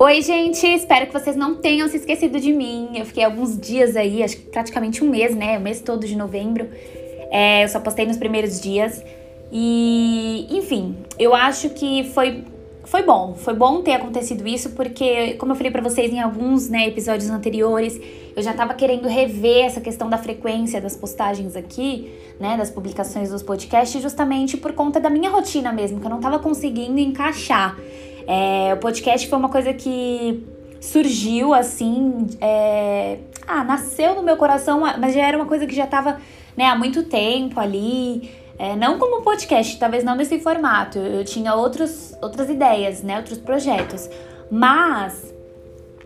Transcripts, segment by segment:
Oi, gente! Espero que vocês não tenham se esquecido de mim. Eu fiquei alguns dias aí, acho que praticamente um mês, né? O mês todo de novembro. É, eu só postei nos primeiros dias. E, enfim, eu acho que foi, foi bom. Foi bom ter acontecido isso, porque, como eu falei para vocês em alguns né, episódios anteriores, eu já tava querendo rever essa questão da frequência das postagens aqui, né? Das publicações dos podcasts, justamente por conta da minha rotina mesmo, que eu não tava conseguindo encaixar. É, o podcast foi uma coisa que surgiu assim, é, ah, nasceu no meu coração, mas já era uma coisa que já estava né, há muito tempo ali. É, não como podcast, talvez não nesse formato. Eu tinha outros, outras ideias, né, outros projetos. Mas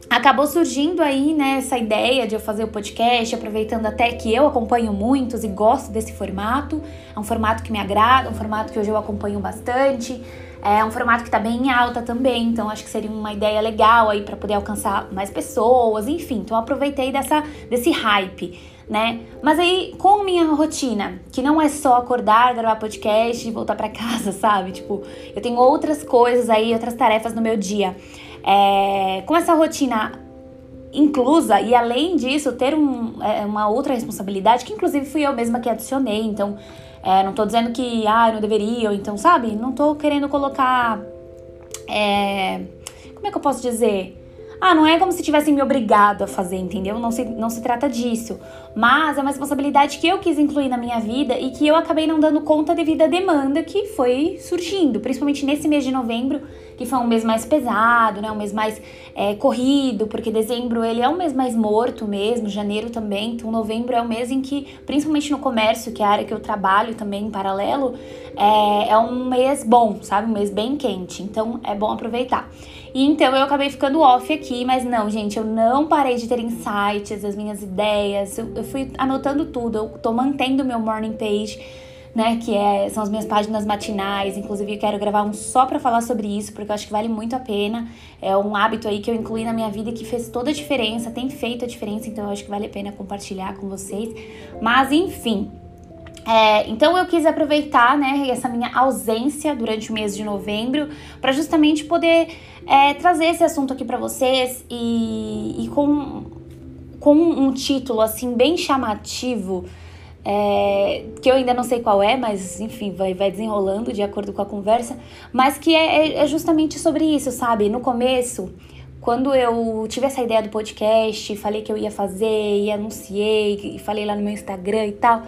acabou surgindo aí, né, essa ideia de eu fazer o podcast, aproveitando até que eu acompanho muitos e gosto desse formato. É um formato que me agrada, um formato que hoje eu acompanho bastante. É um formato que tá bem em alta também, então acho que seria uma ideia legal aí para poder alcançar mais pessoas, enfim. Então aproveitei dessa desse hype, né? Mas aí com minha rotina, que não é só acordar, gravar podcast e voltar para casa, sabe? Tipo, eu tenho outras coisas aí, outras tarefas no meu dia. É, com essa rotina inclusa e além disso ter um, é, uma outra responsabilidade que inclusive fui eu mesma que adicionei, então é, não tô dizendo que, ah, não deveria, então, sabe? Não tô querendo colocar. É, como é que eu posso dizer? Ah, não é como se tivessem me obrigado a fazer, entendeu? Não se, não se trata disso. Mas é uma responsabilidade que eu quis incluir na minha vida e que eu acabei não dando conta devido à demanda que foi surgindo, principalmente nesse mês de novembro que foi um mês mais pesado, né? Um mês mais é, corrido, porque dezembro ele é um mês mais morto mesmo, janeiro também. Então, novembro é um mês em que, principalmente no comércio, que é a área que eu trabalho também em paralelo, é, é um mês bom, sabe? Um mês bem quente. Então, é bom aproveitar. E então eu acabei ficando off aqui, mas não, gente, eu não parei de ter insights, as minhas ideias, eu, eu fui anotando tudo, eu tô mantendo meu morning page né? Que é, são as minhas páginas matinais. Inclusive, eu quero gravar um só para falar sobre isso, porque eu acho que vale muito a pena. É um hábito aí que eu incluí na minha vida que fez toda a diferença, tem feito a diferença, então eu acho que vale a pena compartilhar com vocês. Mas, enfim. É, então eu quis aproveitar né, essa minha ausência durante o mês de novembro para justamente poder é, trazer esse assunto aqui para vocês e, e com, com um título assim bem chamativo é, que eu ainda não sei qual é, mas enfim, vai, vai desenrolando de acordo com a conversa, mas que é, é justamente sobre isso, sabe? No começo, quando eu tive essa ideia do podcast, falei que eu ia fazer, e anunciei, e falei lá no meu Instagram e tal,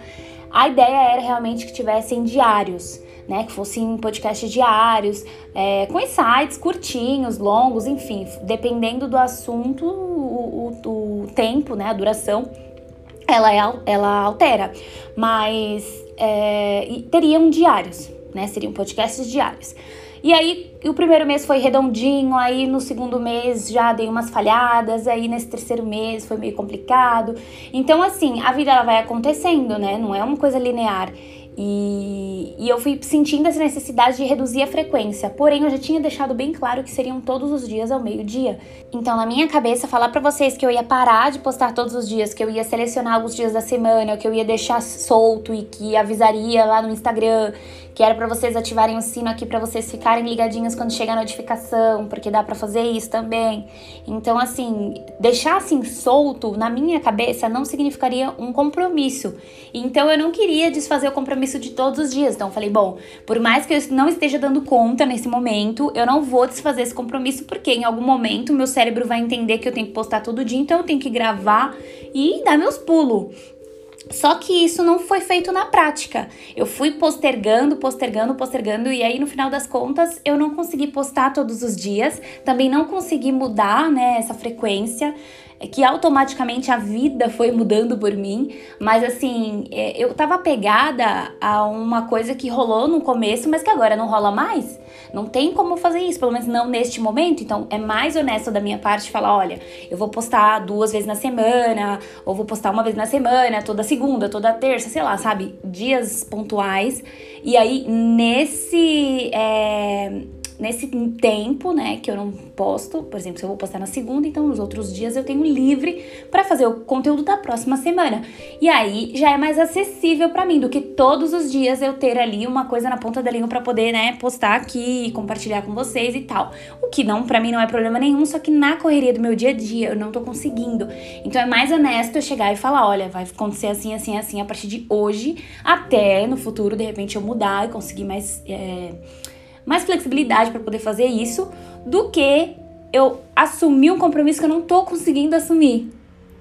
a ideia era realmente que tivessem diários. Né, que fossem podcasts diários, é, com insights curtinhos, longos, enfim, dependendo do assunto, o, o, o tempo, né, a duração ela, é, ela altera, mas é, teriam diários, né? Seriam podcasts diários. E aí, o primeiro mês foi redondinho, aí no segundo mês já dei umas falhadas, aí nesse terceiro mês foi meio complicado. Então, assim, a vida ela vai acontecendo, né? Não é uma coisa linear. E, e, eu fui sentindo essa necessidade de reduzir a frequência, porém eu já tinha deixado bem claro que seriam todos os dias ao meio-dia. Então, na minha cabeça, falar para vocês que eu ia parar de postar todos os dias, que eu ia selecionar alguns dias da semana, que eu ia deixar solto e que avisaria lá no Instagram, que era para vocês ativarem o sino aqui para vocês ficarem ligadinhos quando chega a notificação, porque dá para fazer isso também. Então, assim, deixar assim solto na minha cabeça não significaria um compromisso. Então, eu não queria desfazer o compromisso de todos os dias. Então, falei, bom, por mais que eu não esteja dando conta nesse momento, eu não vou desfazer esse compromisso porque em algum momento meu cérebro vai entender que eu tenho que postar todo dia, então eu tenho que gravar e dar meus pulos. Só que isso não foi feito na prática. Eu fui postergando, postergando, postergando, e aí no final das contas eu não consegui postar todos os dias, também não consegui mudar né, essa frequência que automaticamente a vida foi mudando por mim, mas assim, é, eu tava pegada a uma coisa que rolou no começo, mas que agora não rola mais. Não tem como fazer isso, pelo menos não neste momento. Então é mais honesto da minha parte falar: olha, eu vou postar duas vezes na semana, ou vou postar uma vez na semana, toda segunda, toda terça, sei lá, sabe? Dias pontuais. E aí, nesse. É nesse tempo, né, que eu não posto, por exemplo, se eu vou postar na segunda, então nos outros dias eu tenho livre para fazer o conteúdo da próxima semana. E aí já é mais acessível para mim do que todos os dias eu ter ali uma coisa na ponta da língua para poder, né, postar aqui, compartilhar com vocês e tal. O que não para mim não é problema nenhum, só que na correria do meu dia a dia eu não tô conseguindo. Então é mais honesto eu chegar e falar, olha, vai acontecer assim, assim, assim a partir de hoje, até no futuro de repente eu mudar e conseguir mais é, mais flexibilidade para poder fazer isso do que eu assumir um compromisso que eu não tô conseguindo assumir.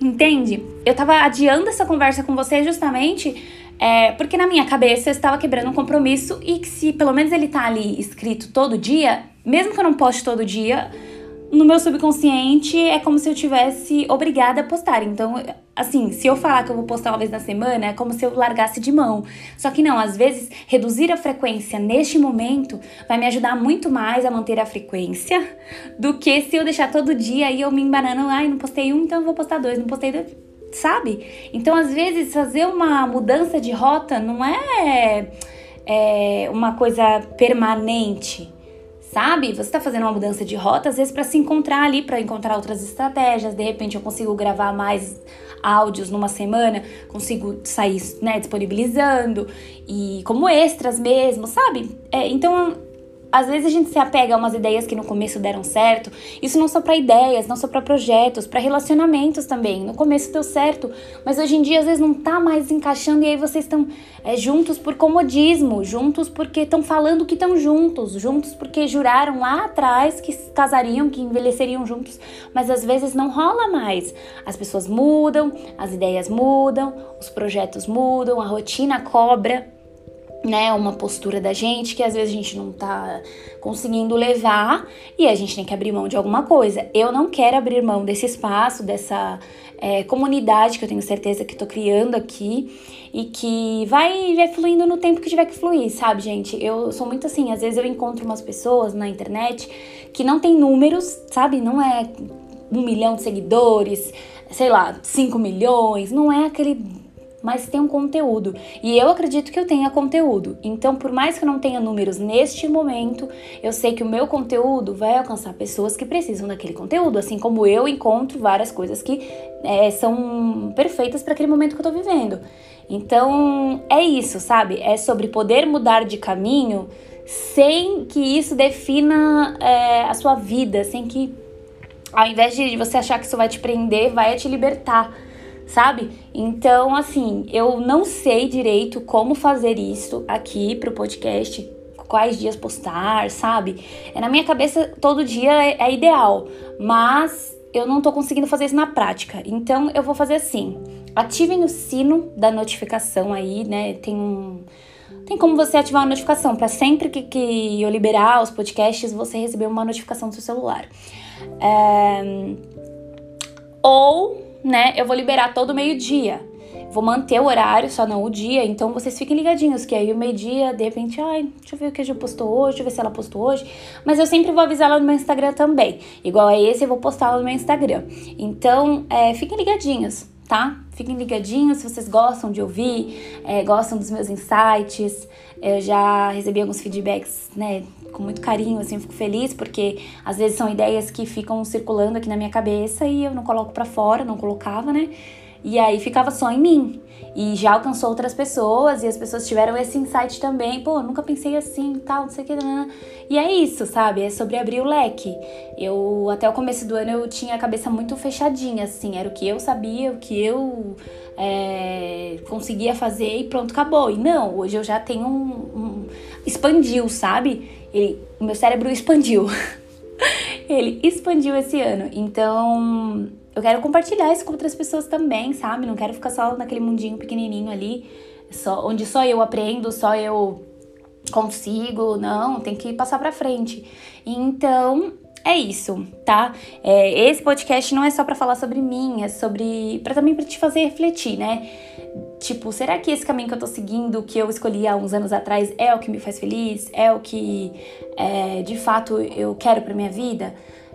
Entende? Eu tava adiando essa conversa com você justamente é, porque na minha cabeça eu estava quebrando um compromisso e que se pelo menos ele tá ali escrito todo dia, mesmo que eu não poste todo dia, no meu subconsciente é como se eu tivesse obrigada a postar. Então, assim, se eu falar que eu vou postar uma vez na semana, é como se eu largasse de mão. Só que não, às vezes, reduzir a frequência neste momento vai me ajudar muito mais a manter a frequência do que se eu deixar todo dia e eu me embanando, ai, não postei um, então eu vou postar dois, não postei dois. Sabe? Então, às vezes, fazer uma mudança de rota não é, é uma coisa permanente sabe? Você está fazendo uma mudança de rota, às vezes para se encontrar ali, para encontrar outras estratégias. De repente eu consigo gravar mais áudios numa semana, consigo sair, né, disponibilizando e como extras mesmo, sabe? É, então às vezes a gente se apega a umas ideias que no começo deram certo. Isso não só para ideias, não só para projetos, para relacionamentos também. No começo deu certo, mas hoje em dia às vezes não tá mais encaixando e aí vocês estão é, juntos por comodismo, juntos porque estão falando que estão juntos, juntos porque juraram lá atrás que casariam, que envelheceriam juntos, mas às vezes não rola mais. As pessoas mudam, as ideias mudam, os projetos mudam, a rotina cobra né, uma postura da gente que às vezes a gente não tá conseguindo levar e a gente tem que abrir mão de alguma coisa. Eu não quero abrir mão desse espaço, dessa é, comunidade que eu tenho certeza que tô criando aqui e que vai, vai fluindo no tempo que tiver que fluir, sabe, gente? Eu sou muito assim, às vezes eu encontro umas pessoas na internet que não tem números, sabe? Não é um milhão de seguidores, sei lá, cinco milhões, não é aquele mas tem um conteúdo. E eu acredito que eu tenha conteúdo. Então, por mais que eu não tenha números neste momento, eu sei que o meu conteúdo vai alcançar pessoas que precisam daquele conteúdo, assim como eu encontro várias coisas que é, são perfeitas para aquele momento que eu tô vivendo. Então, é isso, sabe? É sobre poder mudar de caminho sem que isso defina é, a sua vida, sem que, ao invés de você achar que isso vai te prender, vai te libertar sabe? Então, assim, eu não sei direito como fazer isso aqui pro podcast, quais dias postar, sabe? É na minha cabeça todo dia é, é ideal, mas eu não tô conseguindo fazer isso na prática. Então, eu vou fazer assim: ativem o sino da notificação aí, né? Tem um tem como você ativar a notificação para sempre que, que, eu liberar os podcasts você receber uma notificação do seu celular. É... Ou né, eu vou liberar todo meio-dia. Vou manter o horário, só não o dia, então vocês fiquem ligadinhos, que aí o meio-dia, de repente, ai, deixa eu ver o que a gente postou hoje, deixa eu ver se ela postou hoje. Mas eu sempre vou avisar ela no meu Instagram também. Igual a esse, eu vou postar lá no meu Instagram. Então, é, fiquem ligadinhos, tá? Fiquem ligadinhos se vocês gostam de ouvir, é, gostam dos meus insights. Eu já recebi alguns feedbacks, né, com muito carinho, assim, fico feliz porque às vezes são ideias que ficam circulando aqui na minha cabeça e eu não coloco para fora, não colocava, né? E aí ficava só em mim. E já alcançou outras pessoas e as pessoas tiveram esse insight também. Pô, nunca pensei assim, tal, não sei o que. E é isso, sabe? É sobre abrir o leque. Eu, até o começo do ano, eu tinha a cabeça muito fechadinha, assim. Era o que eu sabia, o que eu é, conseguia fazer e pronto, acabou. E não, hoje eu já tenho um. um expandiu, sabe? O meu cérebro expandiu. Ele expandiu esse ano. Então, eu quero compartilhar isso com outras pessoas também, sabe? Não quero ficar só naquele mundinho pequenininho ali, só onde só eu aprendo, só eu consigo. Não, tem que passar para frente. Então, é isso, tá? É, esse podcast não é só para falar sobre mim, é sobre para também para te fazer refletir, né? Tipo, será que esse caminho que eu tô seguindo, que eu escolhi há uns anos atrás, é o que me faz feliz? É o que é, de fato eu quero pra minha vida?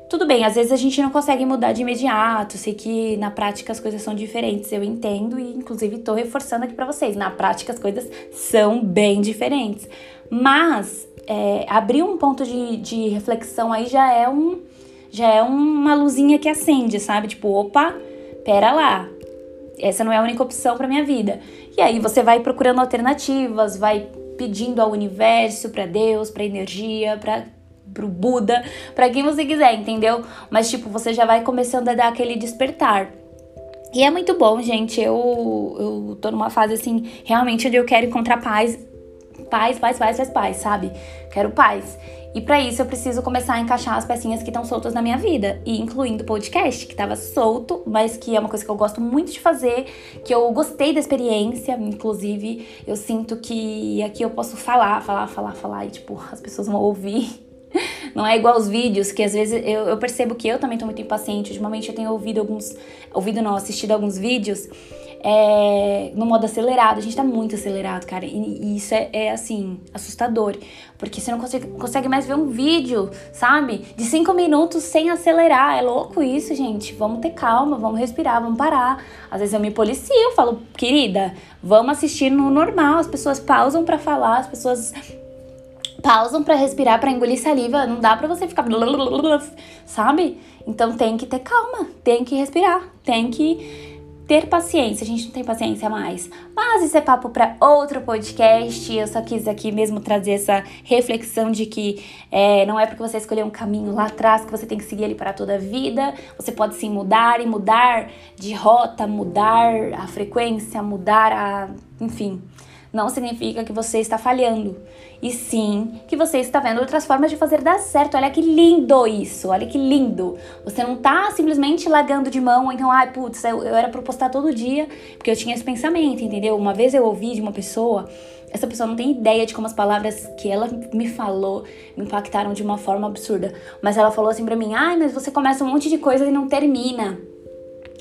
Tudo bem, às vezes a gente não consegue mudar de imediato, sei que na prática as coisas são diferentes, eu entendo e inclusive tô reforçando aqui para vocês, na prática as coisas são bem diferentes. Mas é, abrir um ponto de, de reflexão aí já é um já é uma luzinha que acende, sabe? Tipo, opa, pera lá. Essa não é a única opção para minha vida. E aí você vai procurando alternativas, vai pedindo ao universo, para Deus, para energia, para pro Buda, para quem você quiser, entendeu? Mas tipo, você já vai começando a dar aquele despertar. E é muito bom, gente. Eu, eu tô numa fase assim, realmente onde eu quero encontrar paz. Paz, paz, paz, paz, paz, sabe? Quero paz. E para isso eu preciso começar a encaixar as pecinhas que estão soltas na minha vida, e incluindo o podcast, que estava solto, mas que é uma coisa que eu gosto muito de fazer, que eu gostei da experiência, inclusive eu sinto que aqui eu posso falar, falar, falar, falar e tipo, as pessoas vão ouvir não é igual os vídeos, que às vezes eu, eu percebo que eu também tô muito impaciente. Ultimamente eu tenho ouvido alguns. Ouvido não, assistido alguns vídeos é, no modo acelerado. A gente tá muito acelerado, cara. E, e isso é, é, assim, assustador. Porque você não consegue, consegue mais ver um vídeo, sabe? De cinco minutos sem acelerar. É louco isso, gente. Vamos ter calma, vamos respirar, vamos parar. Às vezes eu me policio, falo, querida, vamos assistir no normal. As pessoas pausam para falar, as pessoas pausam para respirar, para engolir saliva. Não dá para você ficar sabe? Então tem que ter calma, tem que respirar, tem que ter paciência. A gente não tem paciência mais. Mas isso é papo para outro podcast. Eu só quis aqui mesmo trazer essa reflexão de que é, não é porque você escolheu um caminho lá atrás que você tem que seguir ele para toda a vida. Você pode sim mudar e mudar de rota, mudar a frequência, mudar a. enfim não significa que você está falhando, e sim que você está vendo outras formas de fazer dar certo. Olha que lindo isso, olha que lindo. Você não está simplesmente largando de mão, então, ai, putz, eu, eu era para postar todo dia, porque eu tinha esse pensamento, entendeu? Uma vez eu ouvi de uma pessoa, essa pessoa não tem ideia de como as palavras que ela me falou me impactaram de uma forma absurda, mas ela falou assim para mim: "Ai, mas você começa um monte de coisa e não termina"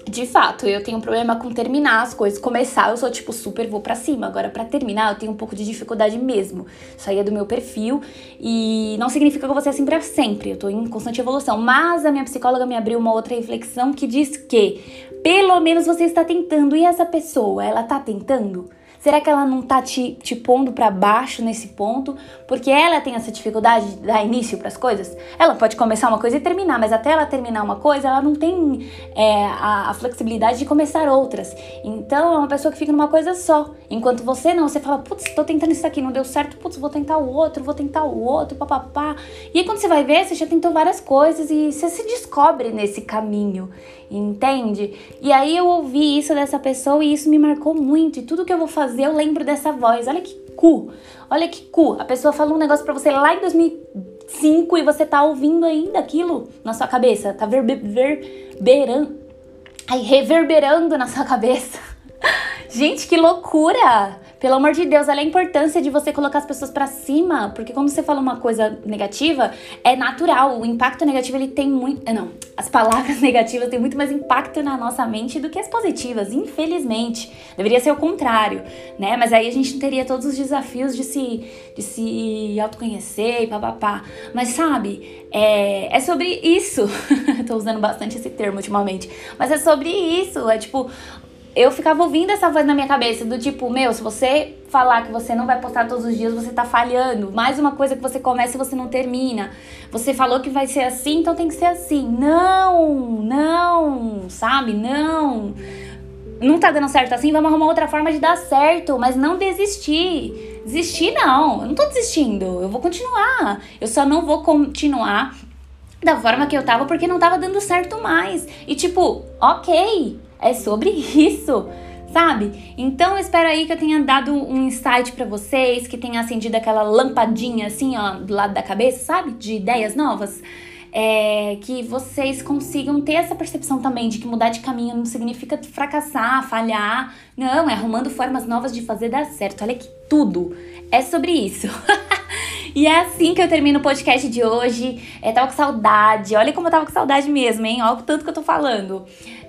de fato, eu tenho um problema com terminar as coisas. Começar, eu sou tipo super vou para cima. Agora, para terminar, eu tenho um pouco de dificuldade mesmo. Isso aí é do meu perfil e não significa que eu vou ser assim pra sempre. Eu tô em constante evolução. Mas a minha psicóloga me abriu uma outra reflexão que diz que pelo menos você está tentando. E essa pessoa, ela tá tentando? Será que ela não tá te, te pondo para baixo nesse ponto? Porque ela tem essa dificuldade de dar início para as coisas? Ela pode começar uma coisa e terminar, mas até ela terminar uma coisa, ela não tem é, a, a, flexibilidade de começar outras. Então é uma pessoa que fica numa coisa só. Enquanto você não, você fala, putz, tô tentando isso aqui, não deu certo, putz, vou tentar o outro, vou tentar o outro, papapá. E aí quando você vai ver, você já tentou várias coisas e você se descobre nesse caminho entende? E aí eu ouvi isso dessa pessoa e isso me marcou muito. E tudo que eu vou fazer, eu lembro dessa voz. Olha que cu. Olha que cu. A pessoa falou um negócio para você lá em 2005 e você tá ouvindo ainda aquilo na sua cabeça. Tá reverberando. Aí, reverberando na sua cabeça. Gente, que loucura! Pelo amor de Deus, olha a importância de você colocar as pessoas para cima, porque quando você fala uma coisa negativa, é natural. O impacto negativo ele tem muito, eh, não, as palavras negativas têm muito mais impacto na nossa mente do que as positivas, infelizmente. Deveria ser o contrário, né? Mas aí a gente não teria todos os desafios de se de se autoconhecer e papapá. Mas sabe, é, é sobre isso. Tô usando bastante esse termo ultimamente. Mas é sobre isso. É tipo, eu ficava ouvindo essa voz na minha cabeça do tipo, meu, se você falar que você não vai postar todos os dias, você tá falhando. Mais uma coisa que você começa e você não termina. Você falou que vai ser assim, então tem que ser assim. Não, não, sabe? Não. Não tá dando certo assim, vamos arrumar outra forma de dar certo, mas não desistir. Desistir não, eu não tô desistindo, eu vou continuar. Eu só não vou continuar da forma que eu tava porque não tava dando certo mais. E tipo, ok, é sobre isso, sabe? Então eu espero aí que eu tenha dado um insight para vocês, que tenha acendido aquela lampadinha assim, ó, do lado da cabeça, sabe? De ideias novas. É, que vocês consigam ter essa percepção também de que mudar de caminho não significa fracassar, falhar. Não, é arrumando formas novas de fazer dar certo. Olha que tudo é sobre isso. e é assim que eu termino o podcast de hoje. É, tava com saudade. Olha como eu tava com saudade mesmo, hein? Olha o tanto que eu tô falando.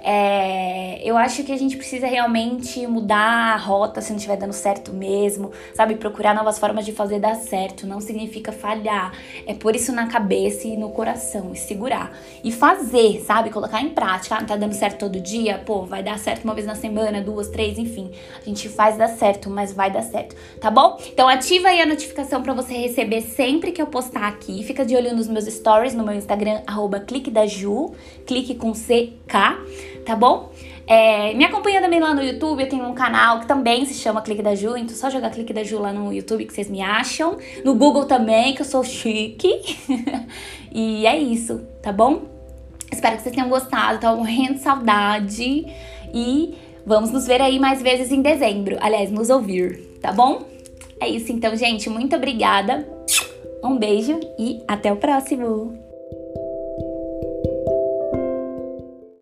É, eu acho que a gente precisa realmente mudar a rota se não estiver dando certo mesmo, sabe? Procurar novas formas de fazer dar certo. Não significa falhar. É pôr isso na cabeça e no coração e segurar. E fazer, sabe? Colocar em prática. Ah, não tá dando certo todo dia? Pô, vai dar certo uma vez na semana, duas, três, enfim. A gente faz dar certo, mas vai dar certo, tá bom? Então ativa aí a notificação para você receber sempre que eu postar aqui. Fica de olho nos meus stories no meu Instagram, arroba clique da Ju, clique com CK tá bom? É, me acompanha também lá no YouTube, eu tenho um canal que também se chama Clique da Ju, então só jogar Clique da Ju lá no YouTube que vocês me acham. No Google também, que eu sou chique. e é isso, tá bom? Espero que vocês tenham gostado, tá morrendo de saudade. E vamos nos ver aí mais vezes em dezembro. Aliás, nos ouvir, tá bom? É isso então, gente. Muito obrigada. Um beijo e até o próximo!